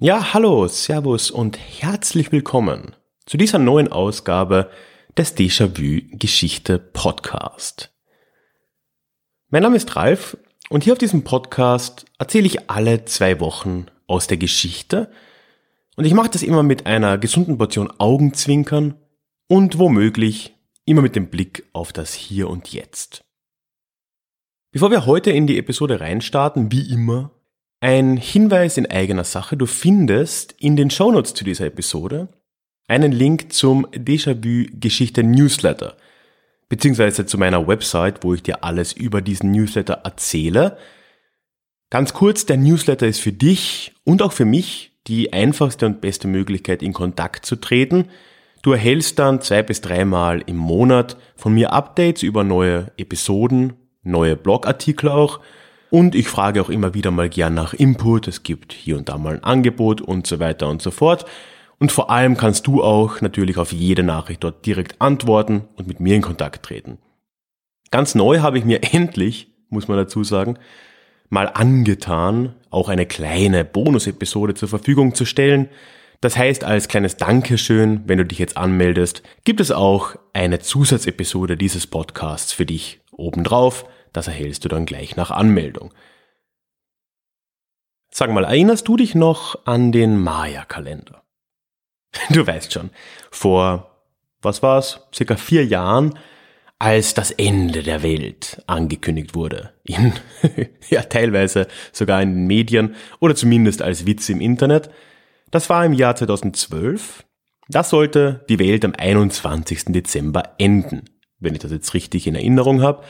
Ja, hallo, Servus und herzlich willkommen zu dieser neuen Ausgabe des Déjà-vu Geschichte Podcast. Mein Name ist Ralf und hier auf diesem Podcast erzähle ich alle zwei Wochen aus der Geschichte und ich mache das immer mit einer gesunden Portion Augenzwinkern und womöglich immer mit dem Blick auf das Hier und Jetzt. Bevor wir heute in die Episode reinstarten, wie immer ein Hinweis in eigener Sache. Du findest in den Shownotes zu dieser Episode einen Link zum Déjà-vu Geschichte Newsletter, beziehungsweise zu meiner Website, wo ich dir alles über diesen Newsletter erzähle. Ganz kurz, der Newsletter ist für dich und auch für mich die einfachste und beste Möglichkeit, in Kontakt zu treten. Du erhältst dann zwei bis dreimal im Monat von mir Updates über neue Episoden, neue Blogartikel auch und ich frage auch immer wieder mal gern nach Input. Es gibt hier und da mal ein Angebot und so weiter und so fort. Und vor allem kannst du auch natürlich auf jede Nachricht dort direkt antworten und mit mir in Kontakt treten. Ganz neu habe ich mir endlich, muss man dazu sagen, mal angetan, auch eine kleine Bonus-Episode zur Verfügung zu stellen. Das heißt, als kleines Dankeschön, wenn du dich jetzt anmeldest, gibt es auch eine Zusatzepisode dieses Podcasts für dich obendrauf. Das erhältst du dann gleich nach Anmeldung. Sag mal, erinnerst du dich noch an den Maya-Kalender? Du weißt schon, vor, was war's, circa vier Jahren, als das Ende der Welt angekündigt wurde. In, ja, teilweise sogar in den Medien oder zumindest als Witz im Internet. Das war im Jahr 2012. Das sollte die Welt am 21. Dezember enden, wenn ich das jetzt richtig in Erinnerung habe.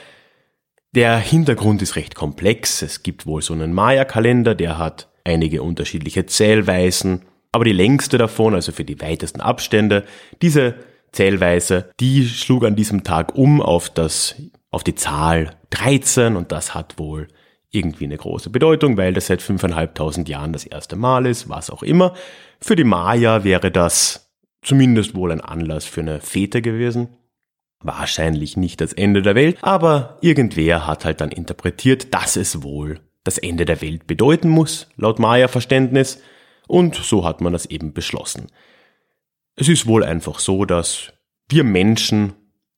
Der Hintergrund ist recht komplex. Es gibt wohl so einen Maya-Kalender, der hat einige unterschiedliche Zählweisen, aber die längste davon, also für die weitesten Abstände, diese Zählweise, die schlug an diesem Tag um auf das, auf die Zahl 13 und das hat wohl irgendwie eine große Bedeutung, weil das seit 5.500 Jahren das erste Mal ist, was auch immer. Für die Maya wäre das zumindest wohl ein Anlass für eine Fete gewesen. Wahrscheinlich nicht das Ende der Welt, aber irgendwer hat halt dann interpretiert, dass es wohl das Ende der Welt bedeuten muss, laut Maya-Verständnis, und so hat man das eben beschlossen. Es ist wohl einfach so, dass wir Menschen,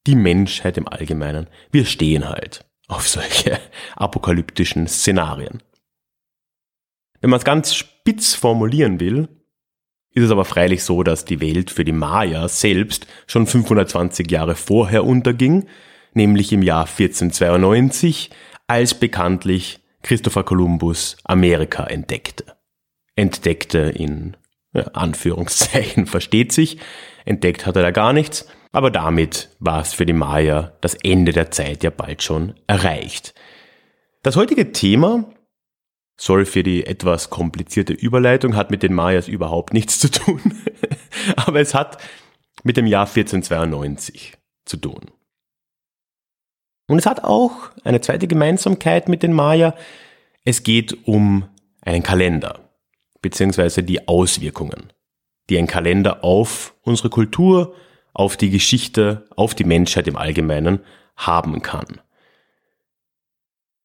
die Menschheit im Allgemeinen, wir stehen halt auf solche apokalyptischen Szenarien. Wenn man es ganz spitz formulieren will, ist es aber freilich so, dass die Welt für die Maya selbst schon 520 Jahre vorher unterging, nämlich im Jahr 1492, als bekanntlich Christopher Columbus Amerika entdeckte. Entdeckte in Anführungszeichen versteht sich, entdeckt hat er da gar nichts, aber damit war es für die Maya das Ende der Zeit ja bald schon erreicht. Das heutige Thema Sorry für die etwas komplizierte Überleitung, hat mit den Mayas überhaupt nichts zu tun. Aber es hat mit dem Jahr 1492 zu tun. Und es hat auch eine zweite Gemeinsamkeit mit den Maya. Es geht um einen Kalender, beziehungsweise die Auswirkungen, die ein Kalender auf unsere Kultur, auf die Geschichte, auf die Menschheit im Allgemeinen haben kann.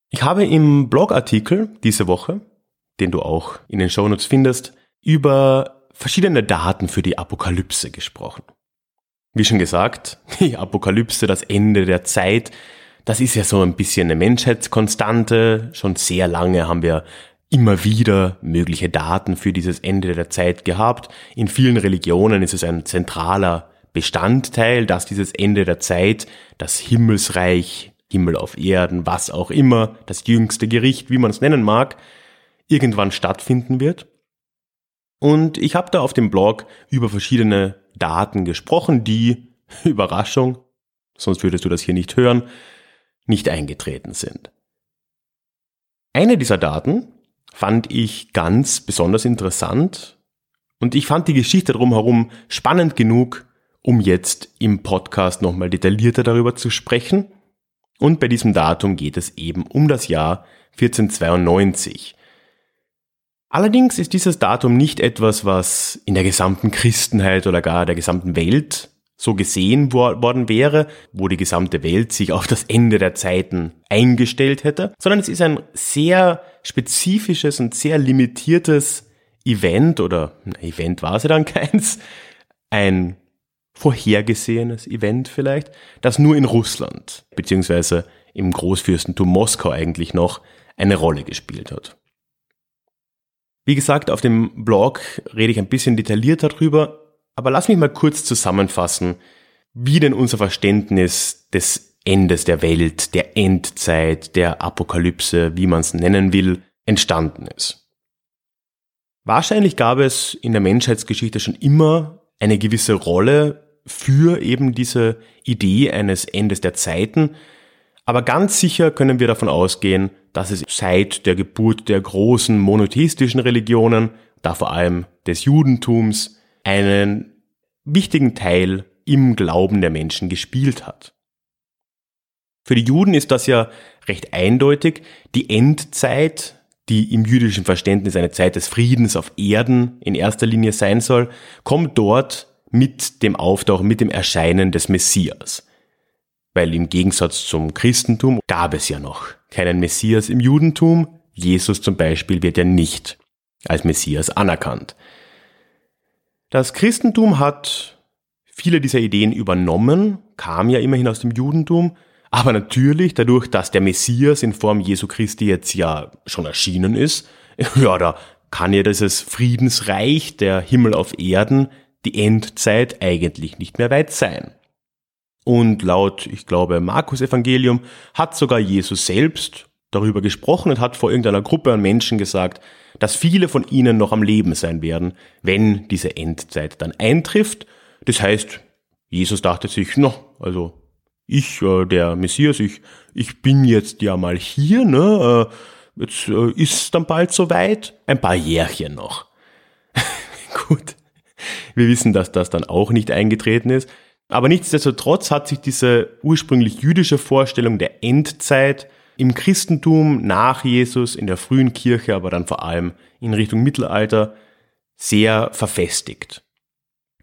Ich habe im Blogartikel diese Woche, den du auch in den Shownotes findest, über verschiedene Daten für die Apokalypse gesprochen. Wie schon gesagt, die Apokalypse, das Ende der Zeit, das ist ja so ein bisschen eine Menschheitskonstante. Schon sehr lange haben wir immer wieder mögliche Daten für dieses Ende der Zeit gehabt. In vielen Religionen ist es ein zentraler Bestandteil, dass dieses Ende der Zeit, das Himmelsreich Himmel auf Erden, was auch immer, das jüngste Gericht, wie man es nennen mag, irgendwann stattfinden wird. Und ich habe da auf dem Blog über verschiedene Daten gesprochen, die, Überraschung, sonst würdest du das hier nicht hören, nicht eingetreten sind. Eine dieser Daten fand ich ganz besonders interessant und ich fand die Geschichte drumherum spannend genug, um jetzt im Podcast nochmal detaillierter darüber zu sprechen. Und bei diesem Datum geht es eben um das Jahr 1492. Allerdings ist dieses Datum nicht etwas, was in der gesamten Christenheit oder gar der gesamten Welt so gesehen worden wäre, wo die gesamte Welt sich auf das Ende der Zeiten eingestellt hätte, sondern es ist ein sehr spezifisches und sehr limitiertes Event oder ein Event war es ja dann keins, ein vorhergesehenes Event vielleicht, das nur in Russland beziehungsweise im Großfürstentum Moskau eigentlich noch eine Rolle gespielt hat. Wie gesagt, auf dem Blog rede ich ein bisschen detaillierter darüber, aber lass mich mal kurz zusammenfassen, wie denn unser Verständnis des Endes der Welt, der Endzeit, der Apokalypse, wie man es nennen will, entstanden ist. Wahrscheinlich gab es in der Menschheitsgeschichte schon immer eine gewisse Rolle für eben diese Idee eines Endes der Zeiten. Aber ganz sicher können wir davon ausgehen, dass es seit der Geburt der großen monotheistischen Religionen, da vor allem des Judentums, einen wichtigen Teil im Glauben der Menschen gespielt hat. Für die Juden ist das ja recht eindeutig. Die Endzeit, die im jüdischen Verständnis eine Zeit des Friedens auf Erden in erster Linie sein soll, kommt dort mit dem Auftauchen, mit dem Erscheinen des Messias. Weil im Gegensatz zum Christentum gab es ja noch keinen Messias im Judentum. Jesus zum Beispiel wird ja nicht als Messias anerkannt. Das Christentum hat viele dieser Ideen übernommen, kam ja immerhin aus dem Judentum, aber natürlich dadurch, dass der Messias in Form Jesu Christi jetzt ja schon erschienen ist, ja, da kann ja dieses Friedensreich, der Himmel auf Erden, die Endzeit eigentlich nicht mehr weit sein. Und laut, ich glaube, Markus Evangelium hat sogar Jesus selbst darüber gesprochen und hat vor irgendeiner Gruppe an Menschen gesagt, dass viele von ihnen noch am Leben sein werden, wenn diese Endzeit dann eintrifft. Das heißt, Jesus dachte sich, no, also ich, äh, der Messias, ich, ich bin jetzt ja mal hier, ne? Äh, jetzt äh, ist dann bald soweit. Ein paar Jährchen noch. Gut. Wir wissen, dass das dann auch nicht eingetreten ist. Aber nichtsdestotrotz hat sich diese ursprünglich jüdische Vorstellung der Endzeit im Christentum nach Jesus, in der frühen Kirche, aber dann vor allem in Richtung Mittelalter sehr verfestigt.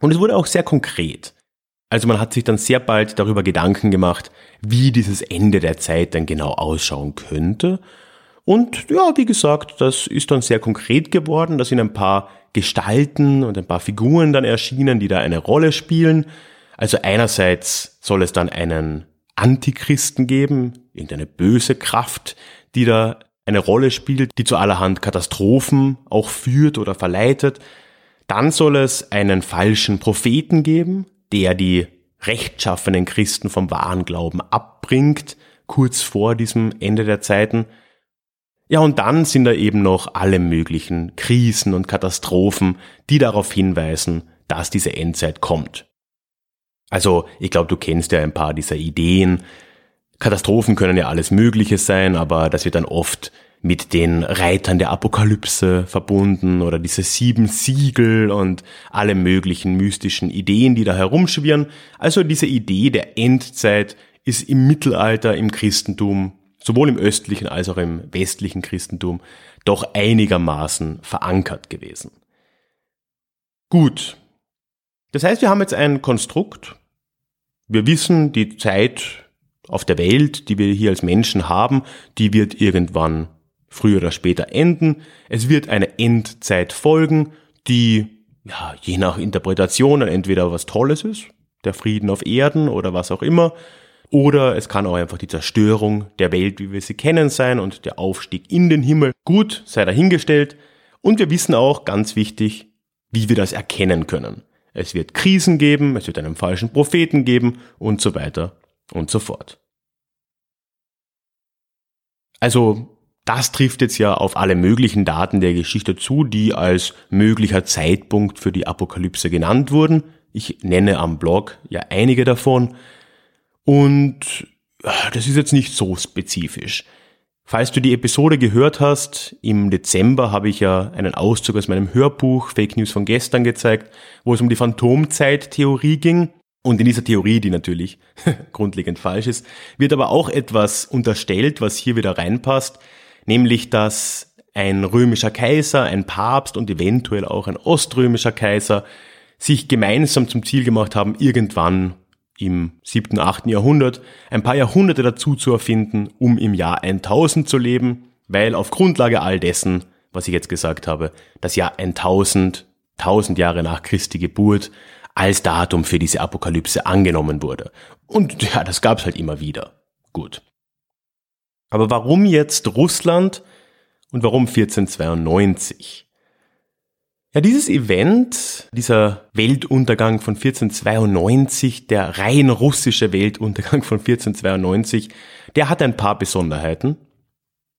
Und es wurde auch sehr konkret. Also man hat sich dann sehr bald darüber Gedanken gemacht, wie dieses Ende der Zeit dann genau ausschauen könnte. Und ja, wie gesagt, das ist dann sehr konkret geworden. Da sind ein paar Gestalten und ein paar Figuren dann erschienen, die da eine Rolle spielen. Also einerseits soll es dann einen Antichristen geben, irgendeine böse Kraft, die da eine Rolle spielt, die zu allerhand Katastrophen auch führt oder verleitet. Dann soll es einen falschen Propheten geben, der die rechtschaffenen Christen vom wahren Glauben abbringt, kurz vor diesem Ende der Zeiten. Ja, und dann sind da eben noch alle möglichen Krisen und Katastrophen, die darauf hinweisen, dass diese Endzeit kommt. Also, ich glaube, du kennst ja ein paar dieser Ideen. Katastrophen können ja alles Mögliche sein, aber das wird dann oft mit den Reitern der Apokalypse verbunden oder diese sieben Siegel und alle möglichen mystischen Ideen, die da herumschwirren. Also diese Idee der Endzeit ist im Mittelalter im Christentum sowohl im östlichen als auch im westlichen Christentum doch einigermaßen verankert gewesen. Gut. Das heißt, wir haben jetzt ein Konstrukt. Wir wissen, die Zeit auf der Welt, die wir hier als Menschen haben, die wird irgendwann früher oder später enden. Es wird eine Endzeit folgen, die ja, je nach Interpretation entweder was Tolles ist, der Frieden auf Erden oder was auch immer, oder es kann auch einfach die Zerstörung der Welt, wie wir sie kennen, sein und der Aufstieg in den Himmel. Gut, sei dahingestellt. Und wir wissen auch, ganz wichtig, wie wir das erkennen können. Es wird Krisen geben, es wird einen falschen Propheten geben und so weiter und so fort. Also, das trifft jetzt ja auf alle möglichen Daten der Geschichte zu, die als möglicher Zeitpunkt für die Apokalypse genannt wurden. Ich nenne am Blog ja einige davon. Und das ist jetzt nicht so spezifisch. Falls du die Episode gehört hast, im Dezember habe ich ja einen Auszug aus meinem Hörbuch Fake News von gestern gezeigt, wo es um die Phantomzeittheorie ging. Und in dieser Theorie, die natürlich grundlegend falsch ist, wird aber auch etwas unterstellt, was hier wieder reinpasst, nämlich dass ein römischer Kaiser, ein Papst und eventuell auch ein oströmischer Kaiser sich gemeinsam zum Ziel gemacht haben, irgendwann im siebten, achten Jahrhundert ein paar Jahrhunderte dazu zu erfinden, um im Jahr 1000 zu leben, weil auf Grundlage all dessen, was ich jetzt gesagt habe, das Jahr 1000, 1000 Jahre nach Christi Geburt, als Datum für diese Apokalypse angenommen wurde. Und ja, das gab's halt immer wieder. Gut. Aber warum jetzt Russland und warum 1492? Ja, dieses Event, dieser Weltuntergang von 1492, der rein russische Weltuntergang von 1492, der hat ein paar Besonderheiten.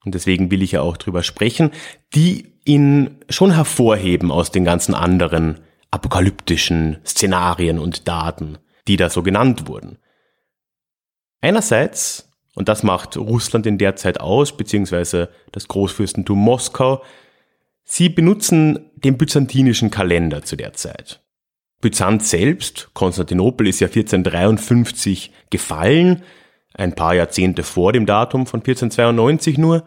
Und deswegen will ich ja auch drüber sprechen, die ihn schon hervorheben aus den ganzen anderen apokalyptischen Szenarien und Daten, die da so genannt wurden. Einerseits, und das macht Russland in der Zeit aus, beziehungsweise das Großfürstentum Moskau, sie benutzen den byzantinischen Kalender zu der Zeit. Byzanz selbst, Konstantinopel ist ja 1453 gefallen, ein paar Jahrzehnte vor dem Datum von 1492 nur,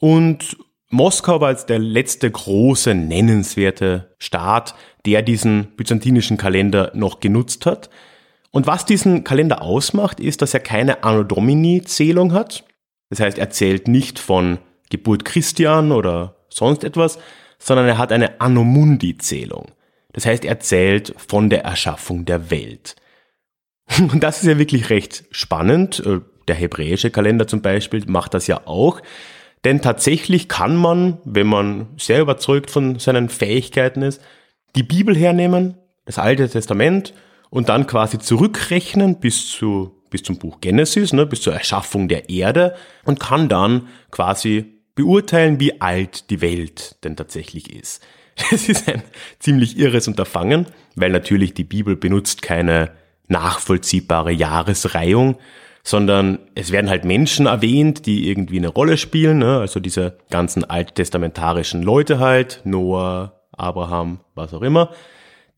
und Moskau war jetzt der letzte große, nennenswerte Staat, der diesen byzantinischen Kalender noch genutzt hat. Und was diesen Kalender ausmacht, ist, dass er keine Anno Domini-Zählung hat. Das heißt, er zählt nicht von Geburt Christian oder sonst etwas, sondern er hat eine Anno Mundi-Zählung. Das heißt, er zählt von der Erschaffung der Welt. Und das ist ja wirklich recht spannend. Der hebräische Kalender zum Beispiel macht das ja auch. Denn tatsächlich kann man, wenn man sehr überzeugt von seinen Fähigkeiten ist, die Bibel hernehmen, das Alte Testament und dann quasi zurückrechnen bis zu bis zum Buch Genesis, ne, bis zur Erschaffung der Erde und kann dann quasi beurteilen, wie alt die Welt denn tatsächlich ist. Das ist ein ziemlich irres Unterfangen, weil natürlich die Bibel benutzt keine nachvollziehbare Jahresreihung, sondern es werden halt Menschen erwähnt, die irgendwie eine Rolle spielen, ne? also diese ganzen alttestamentarischen Leute halt, Noah, Abraham, was auch immer.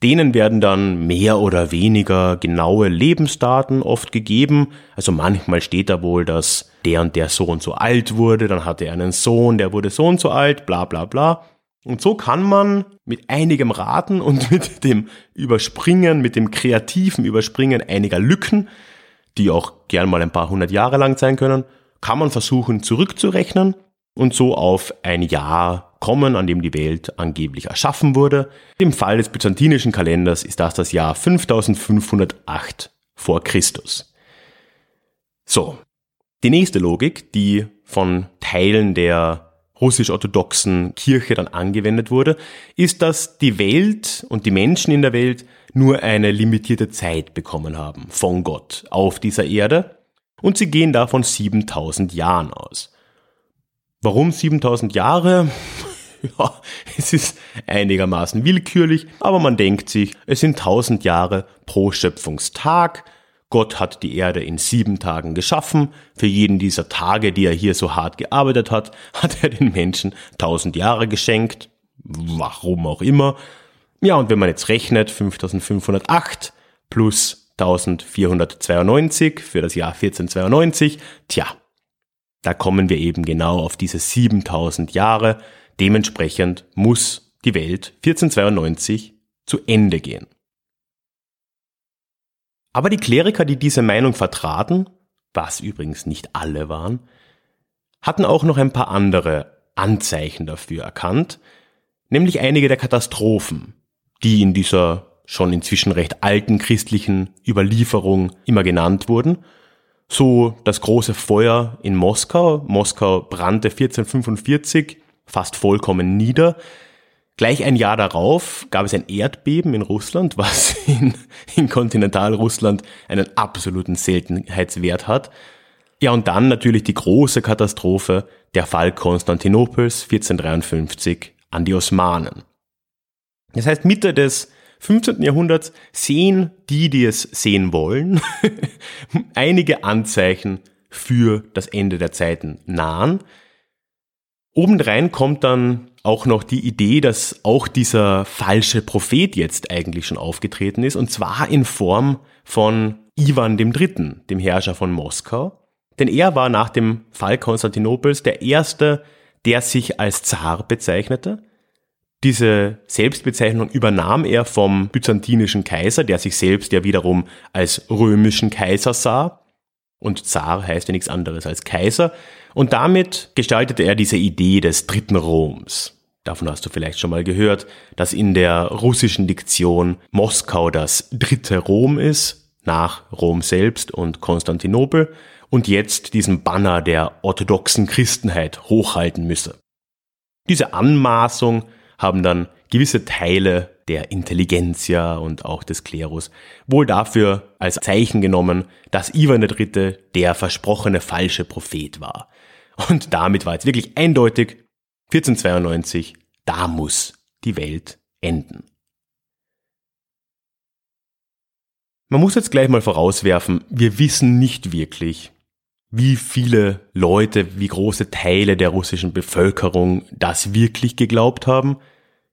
Denen werden dann mehr oder weniger genaue Lebensdaten oft gegeben. Also manchmal steht da wohl, dass der und der so und so alt wurde, dann hatte er einen Sohn, der wurde so und so alt, bla bla bla. Und so kann man mit einigem Raten und mit dem Überspringen, mit dem kreativen Überspringen einiger Lücken die auch gern mal ein paar hundert Jahre lang sein können, kann man versuchen zurückzurechnen und so auf ein Jahr kommen, an dem die Welt angeblich erschaffen wurde. Im Fall des byzantinischen Kalenders ist das das Jahr 5508 vor Christus. So. Die nächste Logik, die von Teilen der russisch-orthodoxen Kirche dann angewendet wurde, ist, dass die Welt und die Menschen in der Welt nur eine limitierte Zeit bekommen haben von Gott auf dieser Erde und sie gehen davon 7000 Jahren aus. Warum 7000 Jahre? Ja, es ist einigermaßen willkürlich, aber man denkt sich, es sind 1000 Jahre pro Schöpfungstag. Gott hat die Erde in sieben Tagen geschaffen. Für jeden dieser Tage, die er hier so hart gearbeitet hat, hat er den Menschen 1000 Jahre geschenkt. Warum auch immer. Ja, und wenn man jetzt rechnet, 5508 plus 1492 für das Jahr 1492, tja, da kommen wir eben genau auf diese 7000 Jahre. Dementsprechend muss die Welt 1492 zu Ende gehen. Aber die Kleriker, die diese Meinung vertraten, was übrigens nicht alle waren, hatten auch noch ein paar andere Anzeichen dafür erkannt, nämlich einige der Katastrophen, die in dieser schon inzwischen recht alten christlichen Überlieferung immer genannt wurden. So das große Feuer in Moskau. Moskau brannte 1445 fast vollkommen nieder. Gleich ein Jahr darauf gab es ein Erdbeben in Russland, was in, in Kontinentalrussland einen absoluten Seltenheitswert hat. Ja, und dann natürlich die große Katastrophe, der Fall Konstantinopels 1453 an die Osmanen. Das heißt, Mitte des 15. Jahrhunderts sehen die, die es sehen wollen, einige Anzeichen für das Ende der Zeiten nahen. Obendrein kommt dann auch noch die Idee, dass auch dieser falsche Prophet jetzt eigentlich schon aufgetreten ist, und zwar in Form von Ivan III., dem Herrscher von Moskau. Denn er war nach dem Fall Konstantinopels der erste, der sich als Zar bezeichnete. Diese Selbstbezeichnung übernahm er vom byzantinischen Kaiser, der sich selbst ja wiederum als römischen Kaiser sah. Und Zar heißt ja nichts anderes als Kaiser. Und damit gestaltete er diese Idee des dritten Roms. Davon hast du vielleicht schon mal gehört, dass in der russischen Diktion Moskau das dritte Rom ist, nach Rom selbst und Konstantinopel, und jetzt diesen Banner der orthodoxen Christenheit hochhalten müsse. Diese Anmaßung haben dann gewisse Teile der Intelligenzia und auch des Klerus wohl dafür als Zeichen genommen, dass Ivan III. der versprochene falsche Prophet war. Und damit war jetzt wirklich eindeutig 1492, da muss die Welt enden. Man muss jetzt gleich mal vorauswerfen, wir wissen nicht wirklich, wie viele Leute, wie große Teile der russischen Bevölkerung das wirklich geglaubt haben.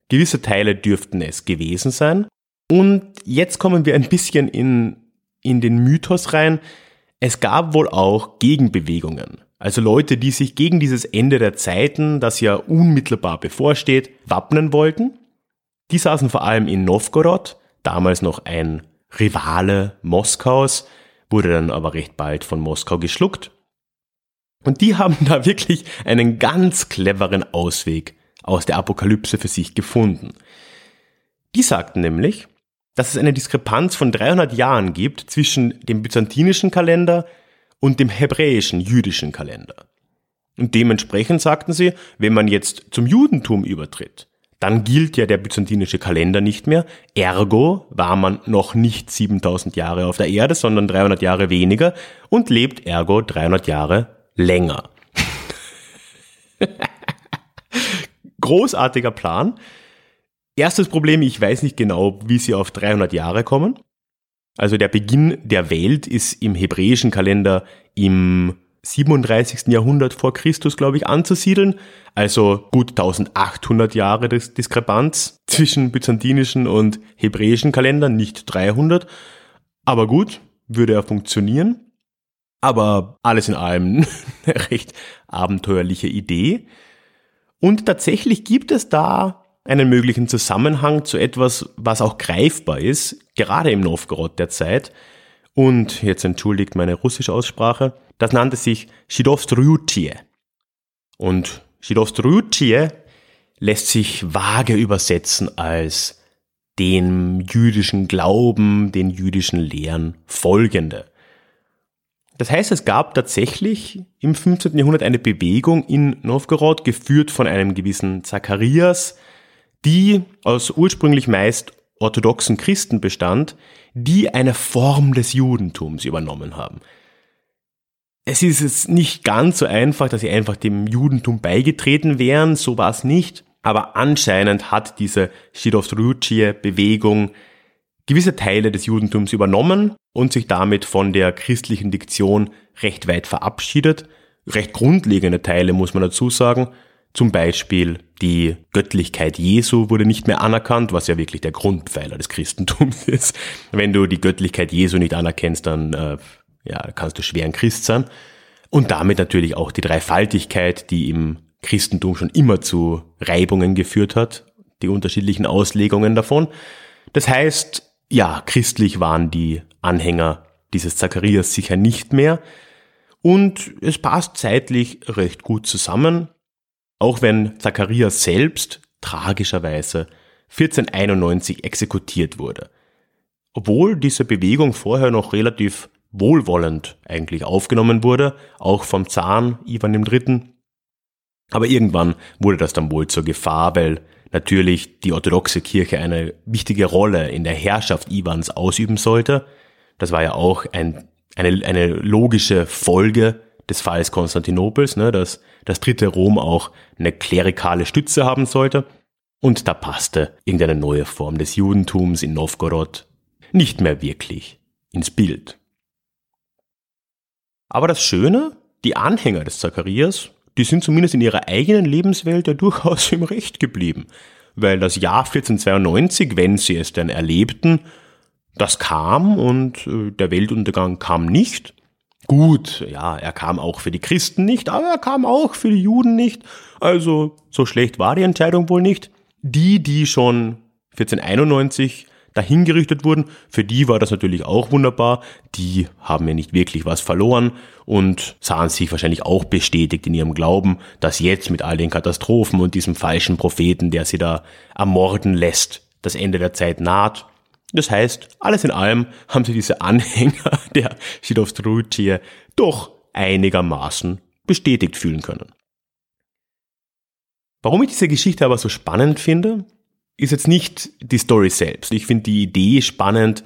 Gewisse Teile dürften es gewesen sein. Und jetzt kommen wir ein bisschen in, in den Mythos rein. Es gab wohl auch Gegenbewegungen. Also Leute, die sich gegen dieses Ende der Zeiten, das ja unmittelbar bevorsteht, wappnen wollten. Die saßen vor allem in Novgorod, damals noch ein Rivale Moskaus, wurde dann aber recht bald von Moskau geschluckt. Und die haben da wirklich einen ganz cleveren Ausweg aus der Apokalypse für sich gefunden. Die sagten nämlich, dass es eine Diskrepanz von 300 Jahren gibt zwischen dem byzantinischen Kalender und dem hebräischen jüdischen Kalender. Und dementsprechend sagten sie, wenn man jetzt zum Judentum übertritt, dann gilt ja der byzantinische Kalender nicht mehr. Ergo war man noch nicht 7000 Jahre auf der Erde, sondern 300 Jahre weniger und lebt ergo 300 Jahre länger. Großartiger Plan. Erstes Problem, ich weiß nicht genau, wie sie auf 300 Jahre kommen. Also der Beginn der Welt ist im hebräischen Kalender im 37. Jahrhundert vor Christus, glaube ich, anzusiedeln. Also gut 1800 Jahre des Diskrepanz zwischen byzantinischen und hebräischen Kalendern, nicht 300. Aber gut, würde er funktionieren. Aber alles in allem eine recht abenteuerliche Idee. Und tatsächlich gibt es da einen möglichen Zusammenhang zu etwas, was auch greifbar ist, gerade im Novgorod der Zeit. Und jetzt entschuldigt meine russische Aussprache. Das nannte sich Shidovstrutie. Und Shidovstrutie lässt sich vage übersetzen als dem jüdischen Glauben, den jüdischen Lehren folgende. Das heißt, es gab tatsächlich im 15. Jahrhundert eine Bewegung in Novgorod, geführt von einem gewissen Zacharias, die aus ursprünglich meist orthodoxen Christen bestand, die eine Form des Judentums übernommen haben. Es ist jetzt nicht ganz so einfach, dass sie einfach dem Judentum beigetreten wären, so war es nicht, aber anscheinend hat diese Shidovstruchie-Bewegung gewisse Teile des Judentums übernommen und sich damit von der christlichen Diktion recht weit verabschiedet. Recht grundlegende Teile muss man dazu sagen, zum Beispiel die Göttlichkeit Jesu wurde nicht mehr anerkannt, was ja wirklich der Grundpfeiler des Christentums ist. Wenn du die Göttlichkeit Jesu nicht anerkennst, dann äh, ja, kannst du schwer ein Christ sein. Und damit natürlich auch die Dreifaltigkeit, die im Christentum schon immer zu Reibungen geführt hat, die unterschiedlichen Auslegungen davon. Das heißt, ja, christlich waren die Anhänger dieses Zacharias sicher nicht mehr. Und es passt zeitlich recht gut zusammen. Auch wenn Zacharias selbst tragischerweise 1491 exekutiert wurde. Obwohl diese Bewegung vorher noch relativ wohlwollend eigentlich aufgenommen wurde, auch vom Zahn Ivan III. Aber irgendwann wurde das dann wohl zur Gefahr, weil natürlich die orthodoxe Kirche eine wichtige Rolle in der Herrschaft Iwans ausüben sollte. Das war ja auch ein, eine, eine logische Folge des Falls Konstantinopels, ne, dass das dritte Rom auch eine klerikale Stütze haben sollte. Und da passte irgendeine neue Form des Judentums in Novgorod nicht mehr wirklich ins Bild. Aber das Schöne, die Anhänger des Zacharias, die sind zumindest in ihrer eigenen Lebenswelt ja durchaus im Recht geblieben. Weil das Jahr 1492, wenn sie es denn erlebten, das kam und äh, der Weltuntergang kam nicht. Gut, ja, er kam auch für die Christen nicht, aber er kam auch für die Juden nicht. Also so schlecht war die Entscheidung wohl nicht. Die, die schon 1491 dahingerichtet wurden, für die war das natürlich auch wunderbar. Die haben ja nicht wirklich was verloren und sahen sich wahrscheinlich auch bestätigt in ihrem Glauben, dass jetzt mit all den Katastrophen und diesem falschen Propheten, der sie da ermorden lässt, das Ende der Zeit naht. Das heißt, alles in allem haben sie diese Anhänger der Schidowstrutie doch einigermaßen bestätigt fühlen können. Warum ich diese Geschichte aber so spannend finde, ist jetzt nicht die Story selbst. Ich finde die Idee spannend,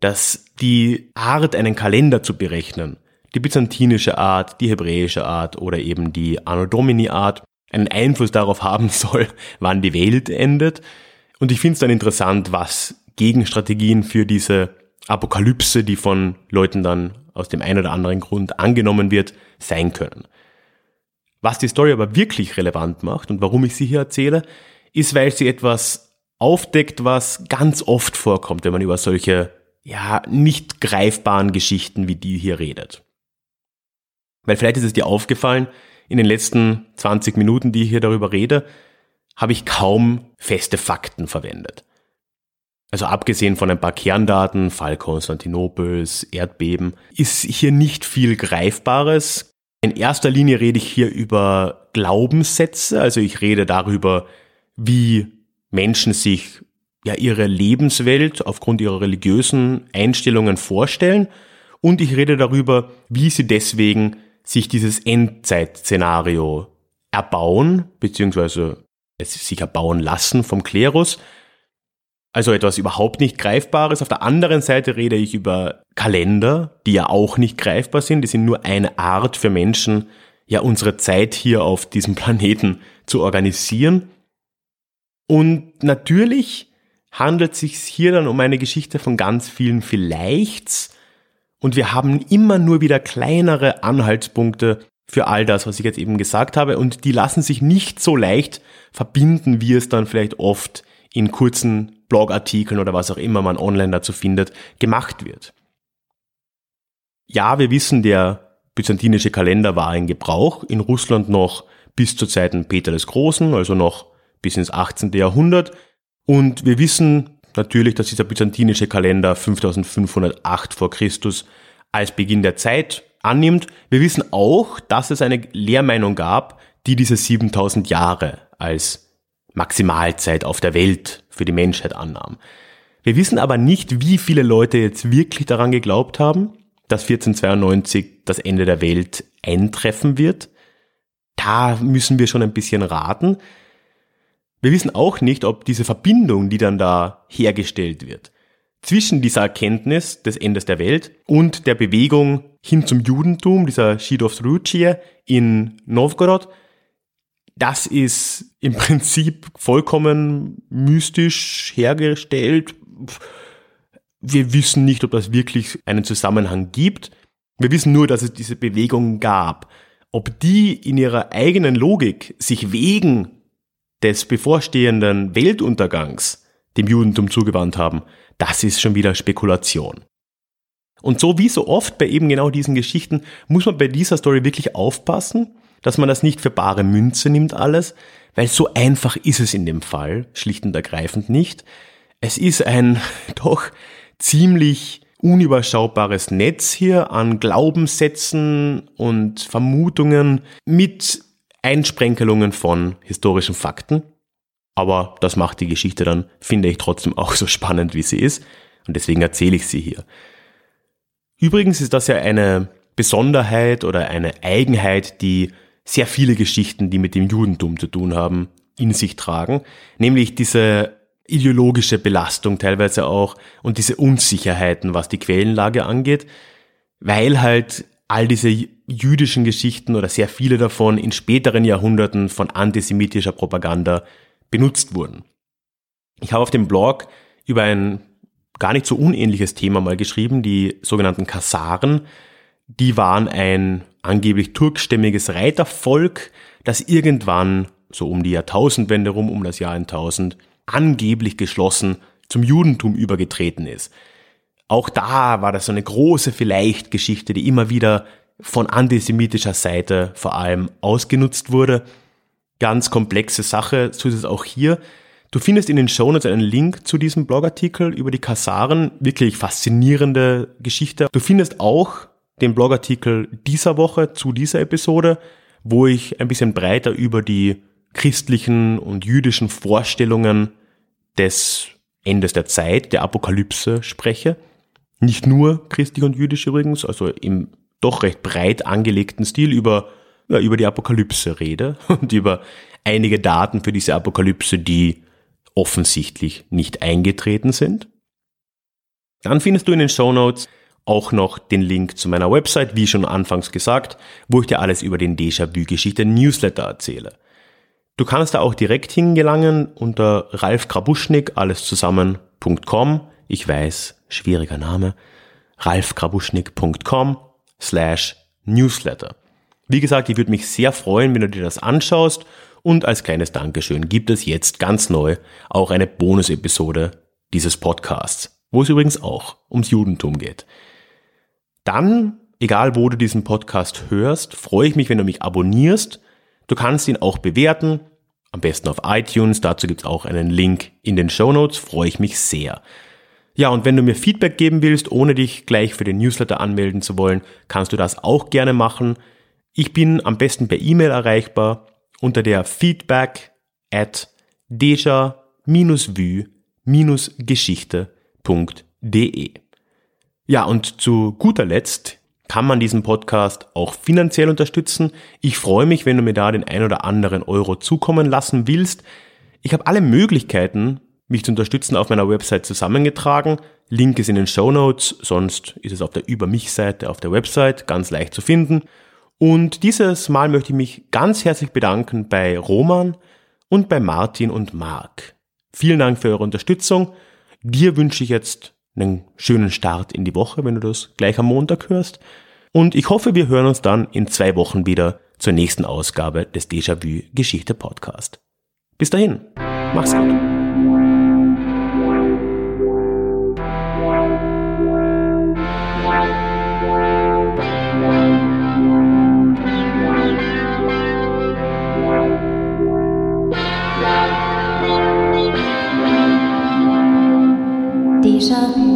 dass die Art, einen Kalender zu berechnen, die byzantinische Art, die hebräische Art oder eben die Anno Domini Art, einen Einfluss darauf haben soll, wann die Welt endet. Und ich finde es dann interessant, was Gegenstrategien für diese Apokalypse, die von Leuten dann aus dem einen oder anderen Grund angenommen wird, sein können. Was die Story aber wirklich relevant macht und warum ich sie hier erzähle, ist, weil sie etwas aufdeckt, was ganz oft vorkommt, wenn man über solche, ja, nicht greifbaren Geschichten wie die hier redet. Weil vielleicht ist es dir aufgefallen, in den letzten 20 Minuten, die ich hier darüber rede, habe ich kaum feste Fakten verwendet. Also abgesehen von ein paar Kerndaten, Fall Konstantinopels, Erdbeben, ist hier nicht viel Greifbares, in erster Linie rede ich hier über Glaubenssätze, also ich rede darüber, wie Menschen sich ja ihre Lebenswelt aufgrund ihrer religiösen Einstellungen vorstellen und ich rede darüber, wie sie deswegen sich dieses Endzeitszenario erbauen, beziehungsweise es sich erbauen lassen vom Klerus also etwas überhaupt nicht Greifbares. Auf der anderen Seite rede ich über Kalender, die ja auch nicht greifbar sind. Die sind nur eine Art für Menschen, ja unsere Zeit hier auf diesem Planeten zu organisieren. Und natürlich handelt es sich hier dann um eine Geschichte von ganz vielen Vielleichts. Und wir haben immer nur wieder kleinere Anhaltspunkte für all das, was ich jetzt eben gesagt habe. Und die lassen sich nicht so leicht verbinden, wie es dann vielleicht oft in kurzen Blogartikeln oder was auch immer man online dazu findet, gemacht wird. Ja, wir wissen, der byzantinische Kalender war in Gebrauch, in Russland noch bis zu Zeiten Peter des Großen, also noch bis ins 18. Jahrhundert. Und wir wissen natürlich, dass dieser byzantinische Kalender 5508 vor Christus als Beginn der Zeit annimmt. Wir wissen auch, dass es eine Lehrmeinung gab, die diese 7000 Jahre als Maximalzeit auf der Welt für die Menschheit annahm. Wir wissen aber nicht, wie viele Leute jetzt wirklich daran geglaubt haben, dass 1492 das Ende der Welt eintreffen wird. Da müssen wir schon ein bisschen raten. Wir wissen auch nicht, ob diese Verbindung, die dann da hergestellt wird, zwischen dieser Erkenntnis des Endes der Welt und der Bewegung hin zum Judentum, dieser Shidovsruchie in Novgorod, das ist im Prinzip vollkommen mystisch hergestellt. Wir wissen nicht, ob das wirklich einen Zusammenhang gibt. Wir wissen nur, dass es diese Bewegung gab. Ob die in ihrer eigenen Logik sich wegen des bevorstehenden Weltuntergangs dem Judentum zugewandt haben, das ist schon wieder Spekulation. Und so wie so oft bei eben genau diesen Geschichten muss man bei dieser Story wirklich aufpassen, dass man das nicht für bare Münze nimmt alles, weil so einfach ist es in dem Fall, schlicht und ergreifend nicht. Es ist ein doch ziemlich unüberschaubares Netz hier an Glaubenssätzen und Vermutungen mit Einsprenkelungen von historischen Fakten. Aber das macht die Geschichte dann, finde ich, trotzdem auch so spannend, wie sie ist. Und deswegen erzähle ich sie hier. Übrigens ist das ja eine Besonderheit oder eine Eigenheit, die sehr viele Geschichten, die mit dem Judentum zu tun haben, in sich tragen, nämlich diese ideologische Belastung teilweise auch und diese Unsicherheiten, was die Quellenlage angeht, weil halt all diese jüdischen Geschichten oder sehr viele davon in späteren Jahrhunderten von antisemitischer Propaganda benutzt wurden. Ich habe auf dem Blog über ein gar nicht so unähnliches Thema mal geschrieben, die sogenannten Kasaren. Die waren ein angeblich turkstämmiges Reitervolk, das irgendwann, so um die Jahrtausendwende rum, um das Jahr 1000, angeblich geschlossen zum Judentum übergetreten ist. Auch da war das so eine große Vielleicht-Geschichte, die immer wieder von antisemitischer Seite vor allem ausgenutzt wurde. Ganz komplexe Sache, so ist es auch hier. Du findest in den Shownotes einen Link zu diesem Blogartikel über die Kasaren. Wirklich faszinierende Geschichte. Du findest auch den Blogartikel dieser Woche zu dieser Episode, wo ich ein bisschen breiter über die christlichen und jüdischen Vorstellungen des Endes der Zeit, der Apokalypse spreche. Nicht nur christlich und jüdisch übrigens, also im doch recht breit angelegten Stil über, ja, über die Apokalypse rede und über einige Daten für diese Apokalypse, die offensichtlich nicht eingetreten sind. Dann findest du in den Show Notes auch noch den Link zu meiner Website, wie schon anfangs gesagt, wo ich dir alles über den Déjà-vu-Geschichte Newsletter erzähle. Du kannst da auch direkt hingelangen unter ralfgrabuschnik, alles zusammen.com. Ich weiß, schwieriger Name. ralfgrabuschnik.com slash newsletter. Wie gesagt, ich würde mich sehr freuen, wenn du dir das anschaust und als kleines Dankeschön gibt es jetzt ganz neu auch eine Bonus-Episode dieses Podcasts, wo es übrigens auch ums Judentum geht. Dann, egal wo du diesen Podcast hörst, freue ich mich, wenn du mich abonnierst. Du kannst ihn auch bewerten, am besten auf iTunes, dazu gibt es auch einen Link in den Show Notes, freue ich mich sehr. Ja, und wenn du mir Feedback geben willst, ohne dich gleich für den Newsletter anmelden zu wollen, kannst du das auch gerne machen. Ich bin am besten per E-Mail erreichbar unter der feedback at deja-vue-geschichte.de. Ja, und zu guter Letzt kann man diesen Podcast auch finanziell unterstützen. Ich freue mich, wenn du mir da den ein oder anderen Euro zukommen lassen willst. Ich habe alle Möglichkeiten, mich zu unterstützen, auf meiner Website zusammengetragen. Link ist in den Show Notes, sonst ist es auf der Über mich Seite auf der Website ganz leicht zu finden. Und dieses Mal möchte ich mich ganz herzlich bedanken bei Roman und bei Martin und Marc. Vielen Dank für eure Unterstützung. Dir wünsche ich jetzt einen schönen Start in die Woche, wenn du das gleich am Montag hörst. Und ich hoffe, wir hören uns dann in zwei Wochen wieder zur nächsten Ausgabe des Déjà-vu Geschichte Podcast. Bis dahin, mach's gut. Sao?